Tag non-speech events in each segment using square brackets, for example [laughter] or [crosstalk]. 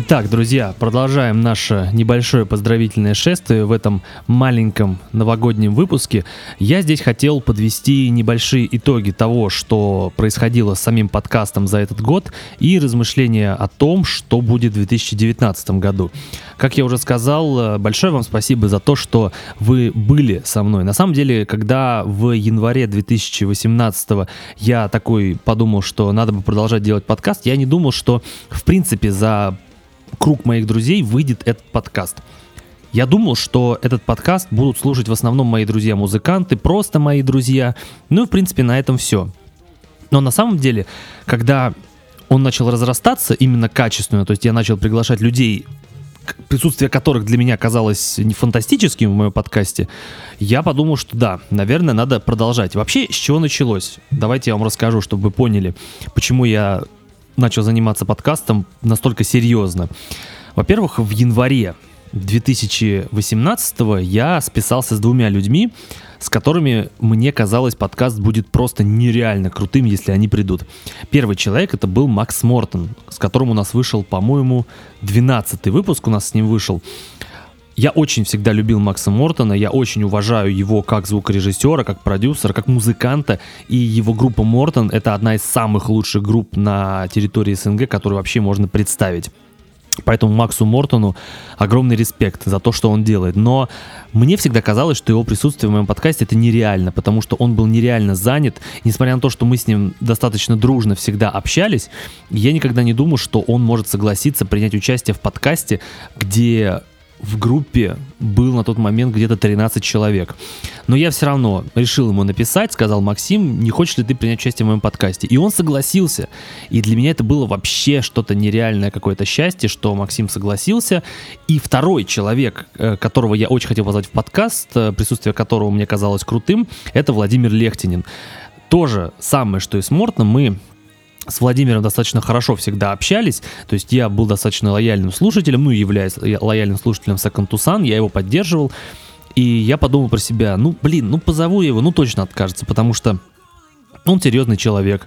Итак, друзья, продолжаем наше небольшое поздравительное шествие в этом маленьком новогоднем выпуске. Я здесь хотел подвести небольшие итоги того, что происходило с самим подкастом за этот год и размышления о том, что будет в 2019 году. Как я уже сказал, большое вам спасибо за то, что вы были со мной. На самом деле, когда в январе 2018 я такой подумал, что надо бы продолжать делать подкаст, я не думал, что в принципе за круг моих друзей выйдет этот подкаст. Я думал, что этот подкаст будут слушать в основном мои друзья-музыканты, просто мои друзья. Ну и, в принципе, на этом все. Но на самом деле, когда он начал разрастаться именно качественно, то есть я начал приглашать людей, присутствие которых для меня казалось не фантастическим в моем подкасте, я подумал, что да, наверное, надо продолжать. Вообще, с чего началось? Давайте я вам расскажу, чтобы вы поняли, почему я начал заниматься подкастом настолько серьезно? Во-первых, в январе 2018 я списался с двумя людьми, с которыми мне казалось подкаст будет просто нереально крутым, если они придут. Первый человек это был Макс Мортон, с которым у нас вышел, по-моему, 12 выпуск у нас с ним вышел. Я очень всегда любил Макса Мортона, я очень уважаю его как звукорежиссера, как продюсера, как музыканта, и его группа Мортон — это одна из самых лучших групп на территории СНГ, которую вообще можно представить. Поэтому Максу Мортону огромный респект за то, что он делает. Но мне всегда казалось, что его присутствие в моем подкасте это нереально, потому что он был нереально занят. Несмотря на то, что мы с ним достаточно дружно всегда общались, я никогда не думал, что он может согласиться принять участие в подкасте, где в группе был на тот момент где-то 13 человек. Но я все равно решил ему написать, сказал, Максим, не хочешь ли ты принять участие в моем подкасте? И он согласился. И для меня это было вообще что-то нереальное, какое-то счастье, что Максим согласился. И второй человек, э, которого я очень хотел позвать в подкаст, э, присутствие которого мне казалось крутым, это Владимир Лехтинин. Тоже самое, что и с Мортом, мы с Владимиром достаточно хорошо всегда общались, то есть я был достаточно лояльным слушателем, ну, являюсь лояльным слушателем Second Tucson, я его поддерживал, и я подумал про себя, ну, блин, ну, позову его, ну, точно откажется, потому что он серьезный человек,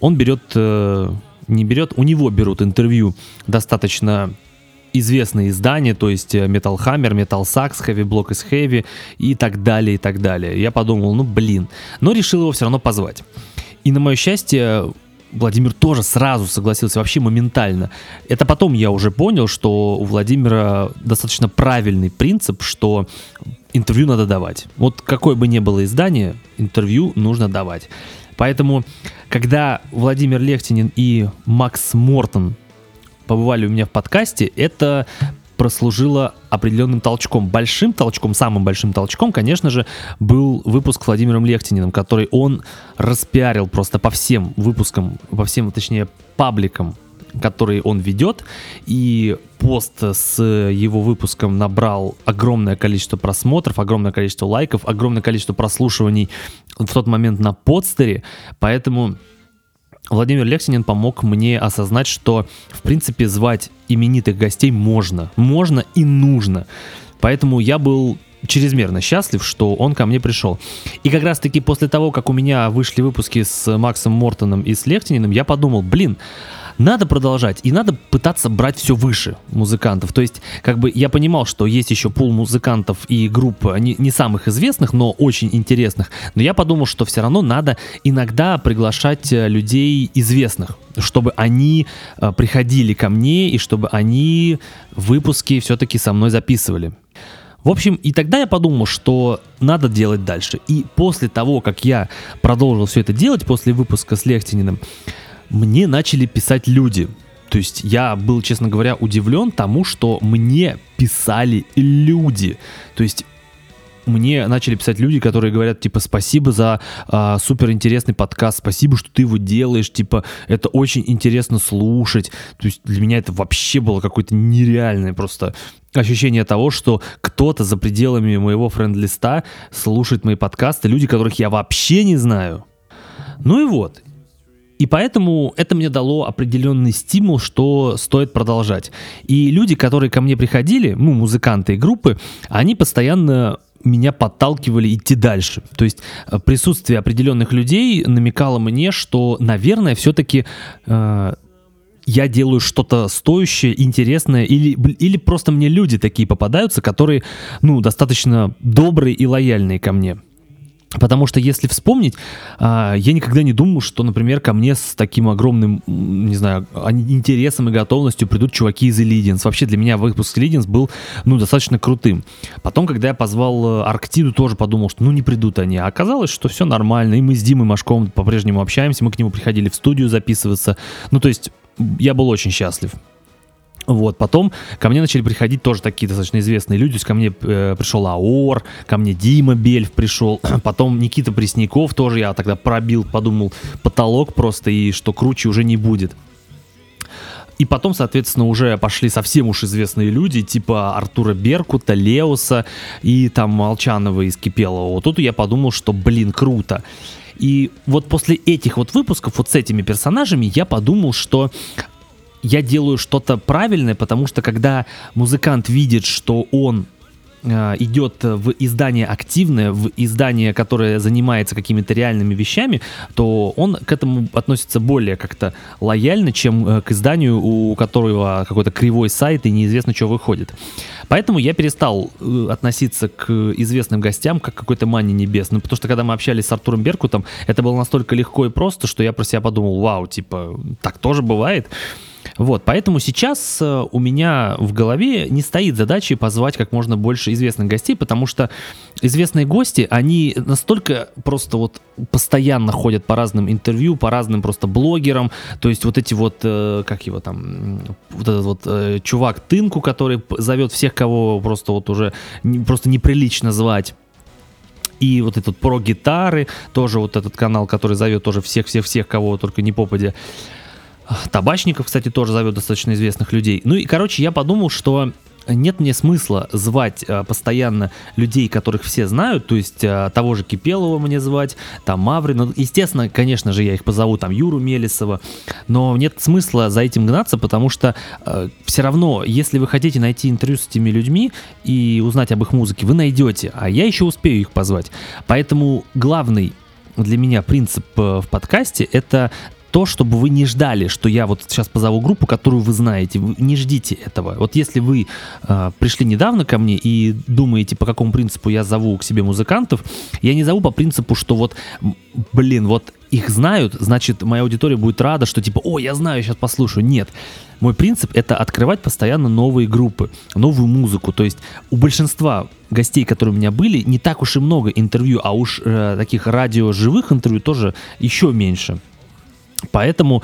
он берет, э, не берет, у него берут интервью достаточно известные издания, то есть э, Metal Hammer, Metal Sax, Heavy Block is Heavy и так далее, и так далее. Я подумал, ну блин, но решил его все равно позвать. И на мое счастье, Владимир тоже сразу согласился, вообще моментально. Это потом я уже понял, что у Владимира достаточно правильный принцип, что интервью надо давать. Вот какое бы ни было издание, интервью нужно давать. Поэтому, когда Владимир Лехтинин и Макс Мортон побывали у меня в подкасте, это прослужило определенным толчком. Большим толчком, самым большим толчком, конечно же, был выпуск с Владимиром Лехтининым, который он распиарил просто по всем выпускам, по всем, точнее, пабликам который он ведет, и пост с его выпуском набрал огромное количество просмотров, огромное количество лайков, огромное количество прослушиваний в тот момент на подстере, поэтому Владимир Лексинин помог мне осознать, что, в принципе, звать именитых гостей можно. Можно и нужно. Поэтому я был чрезмерно счастлив, что он ко мне пришел. И как раз таки после того, как у меня вышли выпуски с Максом Мортоном и с Лехтининым, я подумал, блин, надо продолжать, и надо пытаться брать все выше музыкантов. То есть, как бы я понимал, что есть еще пул музыкантов и групп не, не самых известных, но очень интересных. Но я подумал, что все равно надо иногда приглашать э, людей известных, чтобы они э, приходили ко мне и чтобы они выпуски все-таки со мной записывали. В общем, и тогда я подумал, что надо делать дальше. И после того, как я продолжил все это делать, после выпуска с Лехтининым, мне начали писать люди. То есть я был, честно говоря, удивлен тому, что мне писали люди. То есть мне начали писать люди, которые говорят, типа, спасибо за а, супер интересный подкаст, спасибо, что ты его делаешь, типа, это очень интересно слушать. То есть для меня это вообще было какое-то нереальное просто ощущение того, что кто-то за пределами моего френд-листа слушает мои подкасты, люди, которых я вообще не знаю. Ну и вот, и поэтому это мне дало определенный стимул, что стоит продолжать. И люди, которые ко мне приходили, ну, музыканты и группы, они постоянно меня подталкивали идти дальше. То есть э, присутствие определенных людей намекало мне, что, наверное, все-таки э, я делаю что-то стоящее, интересное, или, или просто мне люди такие попадаются, которые, ну, достаточно добрые и лояльные ко мне. Потому что если вспомнить, а, я никогда не думал, что, например, ко мне с таким огромным, не знаю, интересом и готовностью придут чуваки из Illidians. Вообще для меня выпуск Illidians был, ну, достаточно крутым. Потом, когда я позвал э, Арктиду, тоже подумал, что, ну, не придут они. А оказалось, что все нормально, и мы с Димой Машковым по-прежнему общаемся, мы к нему приходили в студию записываться. Ну, то есть я был очень счастлив. Вот, потом ко мне начали приходить тоже такие достаточно известные люди. То есть ко мне э, пришел Аор, ко мне Дима Бельф пришел, [clears throat] потом Никита Пресняков тоже я тогда пробил, подумал, потолок просто, и что круче уже не будет. И потом, соответственно, уже пошли совсем уж известные люди, типа Артура Беркута, Леуса и там Молчанова из Кипелова. Вот тут я подумал, что, блин, круто. И вот после этих вот выпусков, вот с этими персонажами, я подумал, что я делаю что-то правильное, потому что когда музыкант видит, что он э, идет в издание активное, в издание, которое занимается какими-то реальными вещами, то он к этому относится более как-то лояльно, чем э, к изданию, у которого какой-то кривой сайт и неизвестно, что выходит. Поэтому я перестал э, относиться к известным гостям как к какой-то мане небесной, потому что когда мы общались с Артуром Беркутом, это было настолько легко и просто, что я про себя подумал, вау, типа, так тоже бывает. Вот, поэтому сейчас э, у меня в голове не стоит задачи позвать как можно больше известных гостей, потому что известные гости, они настолько просто вот постоянно ходят по разным интервью, по разным просто блогерам, то есть вот эти вот, э, как его там, вот этот вот э, чувак Тынку, который зовет всех, кого просто вот уже просто неприлично звать, и вот этот про гитары, тоже вот этот канал, который зовет тоже всех-всех-всех, кого только не попадя. Табачников, кстати, тоже зовет достаточно известных людей. Ну и, короче, я подумал, что нет мне смысла звать а, постоянно людей, которых все знают, то есть а, того же Кипелова мне звать, там Маврина, ну, естественно, конечно же, я их позову, там Юру Мелесова, но нет смысла за этим гнаться, потому что а, все равно, если вы хотите найти интервью с этими людьми и узнать об их музыке, вы найдете, а я еще успею их позвать. Поэтому главный для меня принцип э, в подкасте это то, чтобы вы не ждали, что я вот сейчас позову группу, которую вы знаете. Вы не ждите этого. Вот если вы э, пришли недавно ко мне и думаете, по какому принципу я зову к себе музыкантов, я не зову по принципу, что вот, блин, вот их знают, значит, моя аудитория будет рада, что типа, о, я знаю, сейчас послушаю. Нет. Мой принцип — это открывать постоянно новые группы, новую музыку. То есть у большинства гостей, которые у меня были, не так уж и много интервью, а уж э, таких радио-живых интервью тоже еще меньше. Поэтому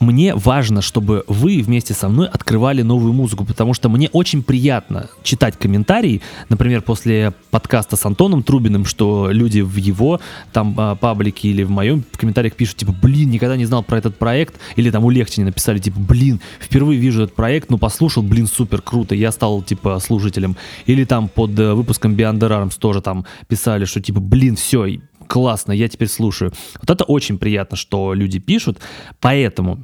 мне важно, чтобы вы вместе со мной открывали новую музыку, потому что мне очень приятно читать комментарии, например, после подкаста с Антоном Трубиным, что люди в его там а, паблике или в моем в комментариях пишут, типа, блин, никогда не знал про этот проект, или там у Легчини написали, типа, блин, впервые вижу этот проект, ну послушал, блин, супер, круто, я стал, типа, служителем. Или там под э, выпуском Beyond the Arms тоже там писали, что, типа, блин, все, классно, я теперь слушаю. Вот это очень приятно, что люди пишут, поэтому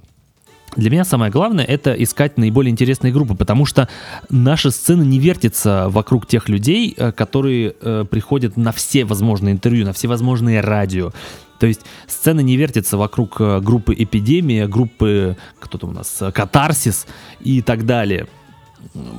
для меня самое главное это искать наиболее интересные группы, потому что наша сцена не вертится вокруг тех людей, э, которые э, приходят на все возможные интервью, на все возможные радио. То есть сцена не вертится вокруг э, группы Эпидемия, группы, кто то у нас, Катарсис и так далее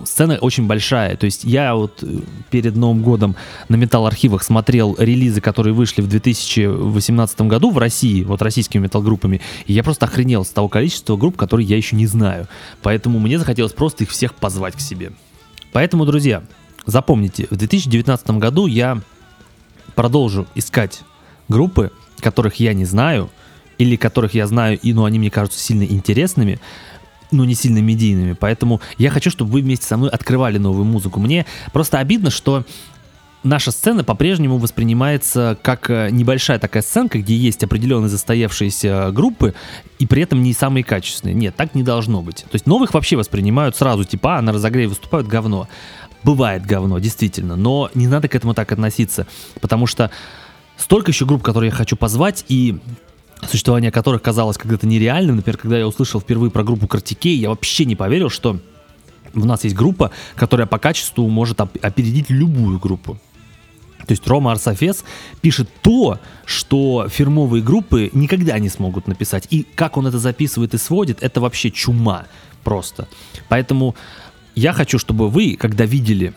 сцена очень большая. То есть я вот э, перед Новым годом на металл-архивах смотрел релизы, которые вышли в 2018 году в России, вот российскими металл-группами, и я просто охренел с того количества групп, которые я еще не знаю. Поэтому мне захотелось просто их всех позвать к себе. Поэтому, друзья, запомните, в 2019 году я продолжу искать группы, которых я не знаю, или которых я знаю, и, но они мне кажутся сильно интересными, ну, не сильно медийными. Поэтому я хочу, чтобы вы вместе со мной открывали новую музыку. Мне просто обидно, что наша сцена по-прежнему воспринимается как э, небольшая такая сценка, где есть определенные застоявшиеся группы, и при этом не самые качественные. Нет, так не должно быть. То есть новых вообще воспринимают сразу, типа, а, на разогреве выступают говно. Бывает говно, действительно, но не надо к этому так относиться, потому что столько еще групп, которые я хочу позвать, и существование которых казалось когда-то нереальным. Например, когда я услышал впервые про группу Картикей, я вообще не поверил, что у нас есть группа, которая по качеству может опередить любую группу. То есть Рома Арсофес пишет то, что фирмовые группы никогда не смогут написать. И как он это записывает и сводит, это вообще чума просто. Поэтому я хочу, чтобы вы, когда видели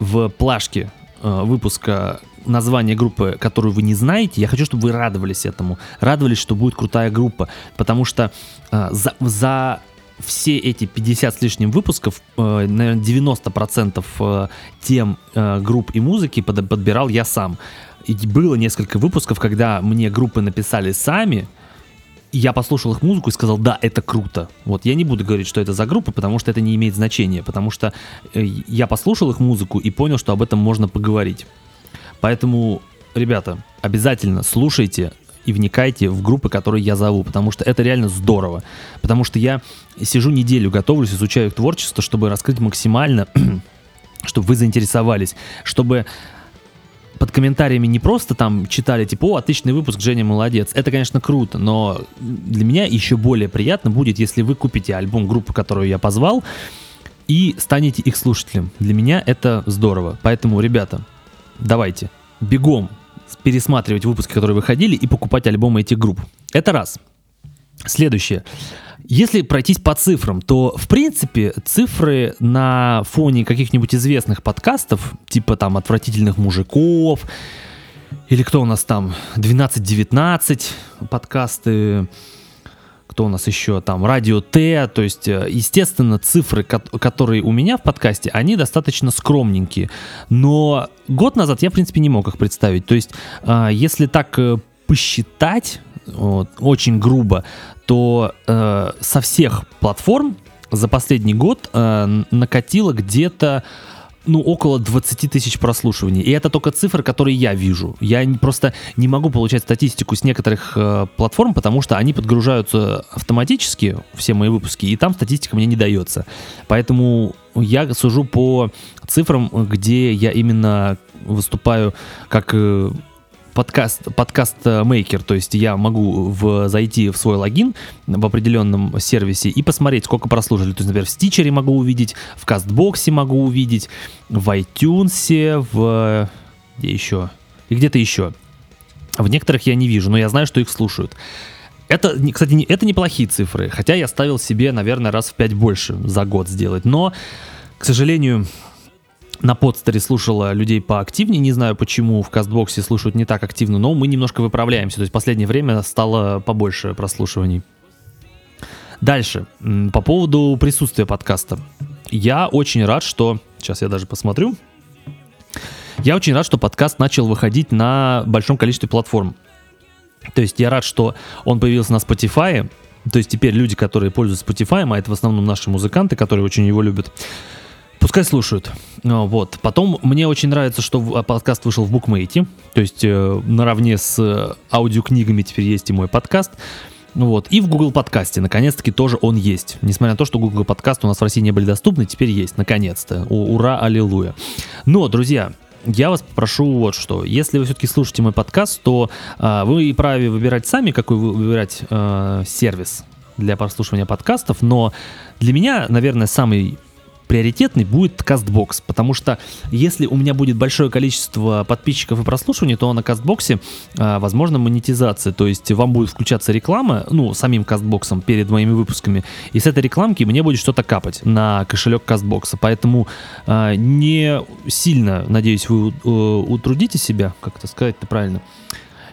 в плашке э, выпуска название группы, которую вы не знаете, я хочу, чтобы вы радовались этому. Радовались, что будет крутая группа. Потому что э, за, за все эти 50 с лишним выпусков, э, наверное, 90% э, тем э, групп и музыки под, подбирал я сам. И было несколько выпусков, когда мне группы написали сами, я послушал их музыку и сказал, да, это круто. Вот, я не буду говорить, что это за группа, потому что это не имеет значения, потому что э, я послушал их музыку и понял, что об этом можно поговорить. Поэтому, ребята, обязательно слушайте и вникайте в группы, которые я зову, потому что это реально здорово. Потому что я сижу неделю, готовлюсь, изучаю их творчество, чтобы раскрыть максимально, [clears throat] чтобы вы заинтересовались, чтобы под комментариями не просто там читали, типа, о, отличный выпуск, Женя молодец. Это, конечно, круто, но для меня еще более приятно будет, если вы купите альбом группы, которую я позвал, и станете их слушателем. Для меня это здорово. Поэтому, ребята, давайте, бегом пересматривать выпуски, которые выходили, и покупать альбомы этих групп. Это раз. Следующее. Если пройтись по цифрам, то, в принципе, цифры на фоне каких-нибудь известных подкастов, типа там «Отвратительных мужиков», или кто у нас там, 12-19 подкасты, кто у нас еще там, Радио Т, то есть, э, естественно, цифры, которые у меня в подкасте, они достаточно скромненькие, но год назад я, в принципе, не мог их представить, то есть, а, если так э, посчитать, вот, очень грубо, то э, со всех платформ за последний год накатило где-то ну, около 20 тысяч прослушиваний. И это только цифры, которые я вижу. Я просто не могу получать статистику с некоторых э, платформ, потому что они подгружаются автоматически, все мои выпуски, и там статистика мне не дается. Поэтому я сужу по цифрам, где я именно выступаю как э, подкаст, подкаст мейкер, то есть я могу в, зайти в свой логин в определенном сервисе и посмотреть, сколько прослушали. То есть, например, в Стичере могу увидеть, в Кастбоксе могу увидеть, в iTunes, в... где еще? И где-то еще. В некоторых я не вижу, но я знаю, что их слушают. Это, кстати, это неплохие цифры, хотя я ставил себе, наверное, раз в пять больше за год сделать. Но, к сожалению, на подстере слушала людей поактивнее, не знаю почему, в кастбоксе слушают не так активно, но мы немножко выправляемся, то есть в последнее время стало побольше прослушиваний. Дальше, по поводу присутствия подкаста. Я очень рад, что... Сейчас я даже посмотрю. Я очень рад, что подкаст начал выходить на большом количестве платформ. То есть я рад, что он появился на Spotify. То есть теперь люди, которые пользуются Spotify, а это в основном наши музыканты, которые очень его любят, Пускай слушают. А, вот. Потом мне очень нравится, что а, подкаст вышел в букмейте. То есть э, наравне с э, аудиокнигами теперь есть и мой подкаст. Вот. И в Google подкасте, наконец-таки, тоже он есть. Несмотря на то, что Google подкасты у нас в России не были доступны, теперь есть, наконец-то. Ура, аллилуйя. Но, друзья, я вас попрошу вот что. Если вы все-таки слушаете мой подкаст, то э, вы праве выбирать сами, какой вы выбирать э, сервис для прослушивания подкастов. Но для меня, наверное, самый приоритетный будет CastBox, потому что если у меня будет большое количество подписчиков и прослушиваний, то на CastBox а, возможно монетизация, то есть вам будет включаться реклама, ну, самим CastBox перед моими выпусками, и с этой рекламки мне будет что-то капать на кошелек CastBox, поэтому а, не сильно, надеюсь, вы э, утрудите себя, как это сказать-то правильно,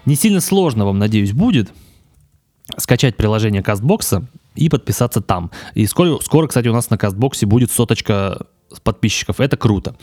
не сильно сложно вам, надеюсь, будет скачать приложение CastBox и подписаться там. И скоро, скоро, кстати, у нас на кастбоксе будет соточка подписчиков. Это круто.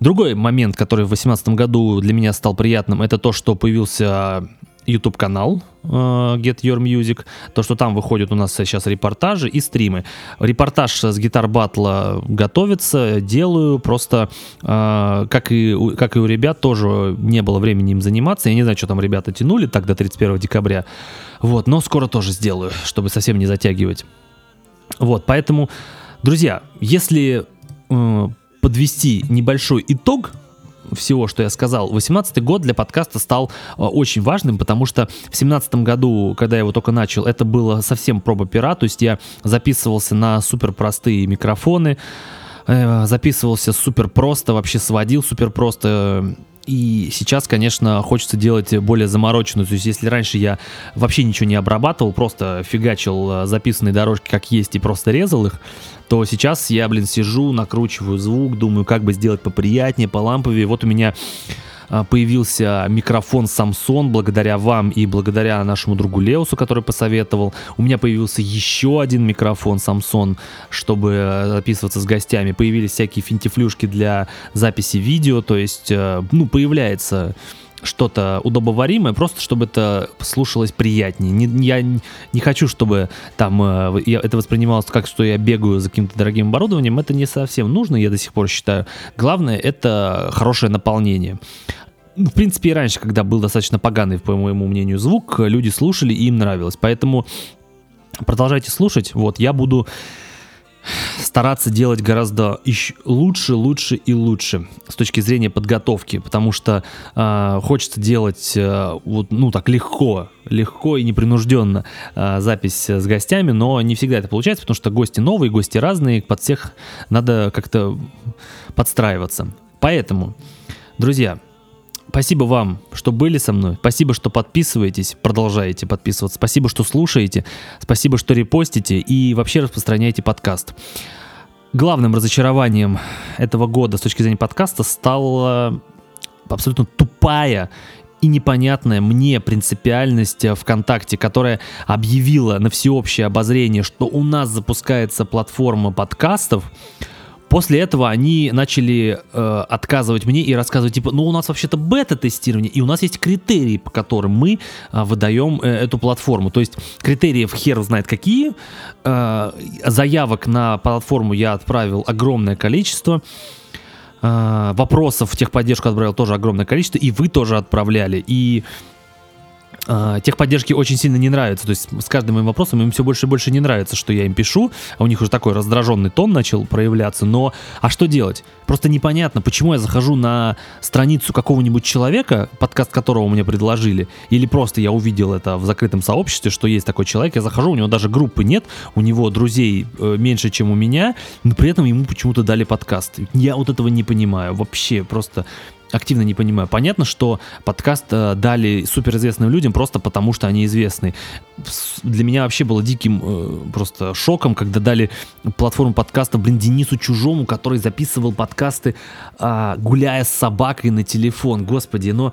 Другой момент, который в 2018 году для меня стал приятным, это то, что появился YouTube канал э, Get Your Music, то, что там выходят у нас сейчас репортажи и стримы. Репортаж с гитар батла готовится, делаю, просто э, как, и, как и у ребят тоже не было времени им заниматься, я не знаю, что там ребята тянули так до 31 декабря, вот, но скоро тоже сделаю, чтобы совсем не затягивать. Вот, поэтому, друзья, если э, подвести небольшой итог всего, что я сказал, 18 год для подкаста стал э, очень важным, потому что в 17 году, когда я его только начал, это было совсем проба пера, то есть я записывался на супер простые микрофоны, э, записывался супер просто, вообще сводил супер просто И сейчас, конечно, хочется делать более замороченную. То есть, если раньше я вообще ничего не обрабатывал, просто фигачил э, записанные дорожки как есть и просто резал их, то сейчас я, блин, сижу, накручиваю звук, думаю, как бы сделать поприятнее, по ламповее. Вот у меня появился микрофон Samsung благодаря вам и благодаря нашему другу Леусу, который посоветовал. У меня появился еще один микрофон Samsung, чтобы э, записываться с гостями. Появились всякие финтифлюшки для записи видео, то есть, э, ну, появляется что-то удобоваримое, просто чтобы это слушалось приятнее. Не, я не хочу, чтобы там э, я, это воспринималось как, что я бегаю за каким-то дорогим оборудованием. Это не совсем нужно, я до сих пор считаю. Главное — это хорошее наполнение. В принципе, и раньше, когда был достаточно поганый, по моему мнению, звук, люди слушали и им нравилось. Поэтому продолжайте слушать. Вот, я буду стараться делать гораздо лучше, лучше и лучше с точки зрения подготовки, потому что э, хочется делать э, вот ну так легко, легко и непринужденно э, запись с гостями, но не всегда это получается, потому что гости новые, гости разные, под всех надо как-то подстраиваться. Поэтому, друзья, Спасибо вам, что были со мной. Спасибо, что подписываетесь, продолжаете подписываться. Спасибо, что слушаете. Спасибо, что репостите и вообще распространяете подкаст. Главным разочарованием этого года с точки зрения подкаста стала абсолютно тупая и непонятная мне принципиальность ВКонтакте, которая объявила на всеобщее обозрение, что у нас запускается платформа подкастов, После этого они начали э, отказывать мне и рассказывать, типа, ну у нас вообще-то бета-тестирование, и у нас есть критерии, по которым мы э, выдаем э, эту платформу. То есть критериев хер знает какие. Э, заявок на платформу я отправил огромное количество. Э, вопросов в техподдержку отправил тоже огромное количество, и вы тоже отправляли. И Uh, техподдержки очень сильно не нравится. То есть с каждым моим вопросом им все больше и больше не нравится, что я им пишу. А у них уже такой раздраженный тон начал проявляться. Но а что делать? Просто непонятно, почему я захожу на страницу какого-нибудь человека, подкаст которого мне предложили, или просто я увидел это в закрытом сообществе, что есть такой человек, я захожу, у него даже группы нет, у него друзей э, меньше, чем у меня, но при этом ему почему-то дали подкаст. Я вот этого не понимаю. Вообще просто активно не понимаю. Понятно, что подкаст э, дали суперизвестным людям просто потому, что они известны. Для меня вообще было диким э, просто шоком, когда дали платформу подкаста, блин, Денису Чужому, который записывал подкасты, э, гуляя с собакой на телефон. Господи, но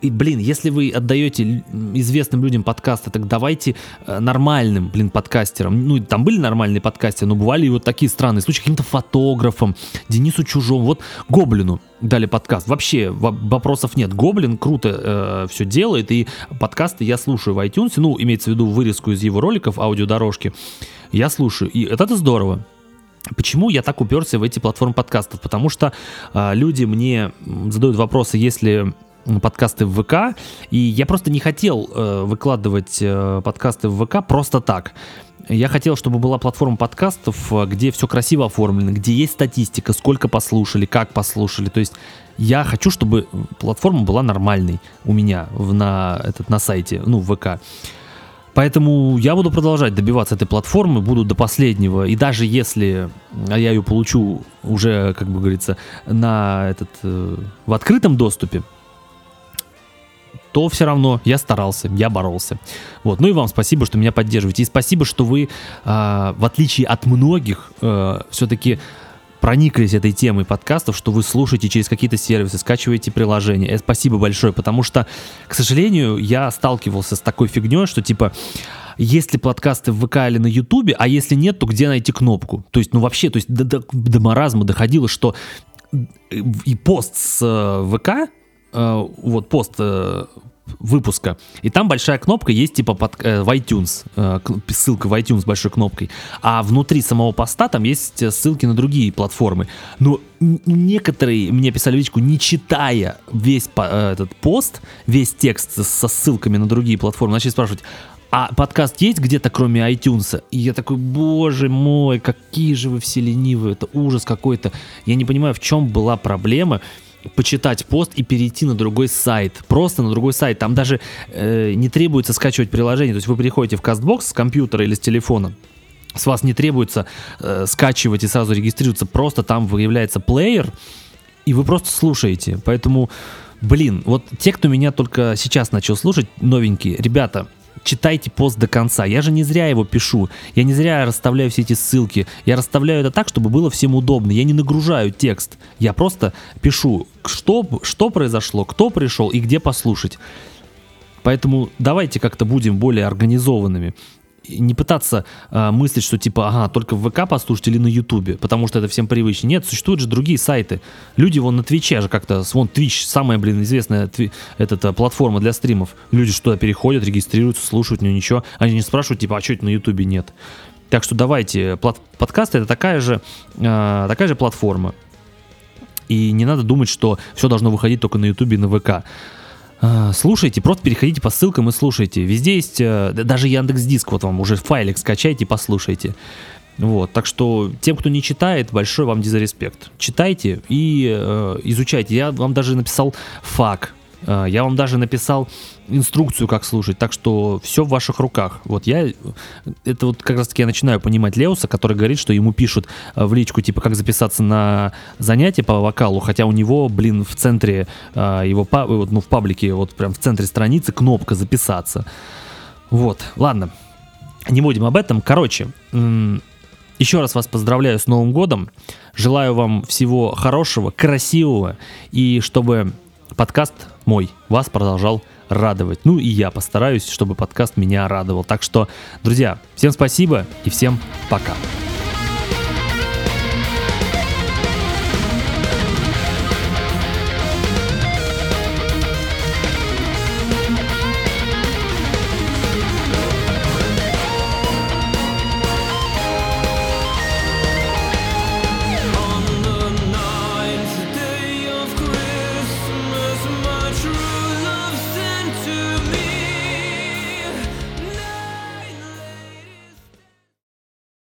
и, блин, если вы отдаете известным людям подкасты, так давайте э, нормальным, блин, подкастерам. Ну, там были нормальные подкастеры, но бывали и вот такие странные случаи. Каким-то фотографам, Денису Чужому, вот Гоблину дали подкаст. Вообще вопросов нет. Гоблин круто э, все делает, и подкасты я слушаю в iTunes. Ну, имеется в виду вырезку из его роликов, аудиодорожки. Я слушаю, и это здорово. Почему я так уперся в эти платформы подкастов? Потому что э, люди мне задают вопросы, если подкасты в ВК, и я просто не хотел э, выкладывать э, подкасты в ВК просто так. Я хотел, чтобы была платформа подкастов, э, где все красиво оформлено, где есть статистика, сколько послушали, как послушали. То есть я хочу, чтобы платформа была нормальной у меня в, на, этот, на сайте, ну, в ВК. Поэтому я буду продолжать добиваться этой платформы, буду до последнего. И даже если я ее получу уже, как бы говорится, на этот, э, в открытом доступе, то все равно я старался, я боролся. Вот. Ну и вам спасибо, что меня поддерживаете. И спасибо, что вы, э, в отличие от многих, э, все-таки прониклись этой темой подкастов, что вы слушаете через какие-то сервисы, скачиваете приложения. Это спасибо большое, потому что, к сожалению, я сталкивался с такой фигней, что типа есть ли подкасты в ВК или на Ютубе, а если нет, то где найти кнопку? То есть, ну вообще, то есть до, до, до маразма доходило, что и пост с э, ВК Э, вот пост э, выпуска. И там большая кнопка есть типа под, э, iTunes, э, ссылка в iTunes с большой кнопкой. А внутри самого поста там есть э, ссылки на другие платформы. Но некоторые мне писали личку, не читая весь по, э, этот пост, весь текст со ссылками на другие платформы, начали спрашивать, а подкаст есть где-то, кроме iTunes? И я такой, боже мой, какие же вы все ленивые, это ужас какой-то. Я не понимаю, в чем была проблема почитать пост и перейти на другой сайт. Просто на другой сайт. Там даже э, не требуется скачивать приложение. То есть вы приходите в CastBox с компьютера или с телефона. С вас не требуется э, скачивать и сразу регистрироваться. Просто там выявляется плеер, и вы просто слушаете. Поэтому Блин, вот те, кто меня только сейчас начал слушать, новенькие, ребята, читайте пост до конца. Я же не зря его пишу. Я не зря расставляю все эти ссылки. Я расставляю это так, чтобы было всем удобно. Я не нагружаю текст. Я просто пишу, что, что произошло, кто пришел и где послушать. Поэтому давайте как-то будем более организованными не пытаться э, мыслить, что типа, ага, только в ВК послушать или на Ютубе, потому что это всем привычнее. Нет, существуют же другие сайты. Люди вон на Твиче же как-то, вон Twitch, самая, блин, известная тви, эта платформа для стримов. Люди что туда переходят, регистрируются, слушают, ну ничего. Они не спрашивают, типа, а что это на Ютубе нет? Так что давайте, плат, подкаст это такая же, э, такая же платформа. И не надо думать, что все должно выходить только на Ютубе и на ВК. А, слушайте, просто переходите по ссылкам и слушайте. Везде есть, э, даже Яндекс Диск, вот вам уже файлик скачайте, послушайте. Вот, так что тем, кто не читает, большой вам дизреспект. Читайте и э, изучайте. Я вам даже написал фак я вам даже написал инструкцию, как слушать, так что все в ваших руках. Вот я, это вот как раз таки я начинаю понимать Леуса, который говорит, что ему пишут э, в личку, типа, как записаться на занятие по вокалу, хотя у него, блин, в центре э, его, ну, в паблике, вот прям в центре страницы кнопка «Записаться». Вот, ладно, не будем об этом. Короче, еще раз вас поздравляю с Новым годом. Желаю вам всего хорошего, красивого, и чтобы подкаст мой вас продолжал радовать. Ну и я постараюсь, чтобы подкаст меня радовал. Так что, друзья, всем спасибо и всем пока.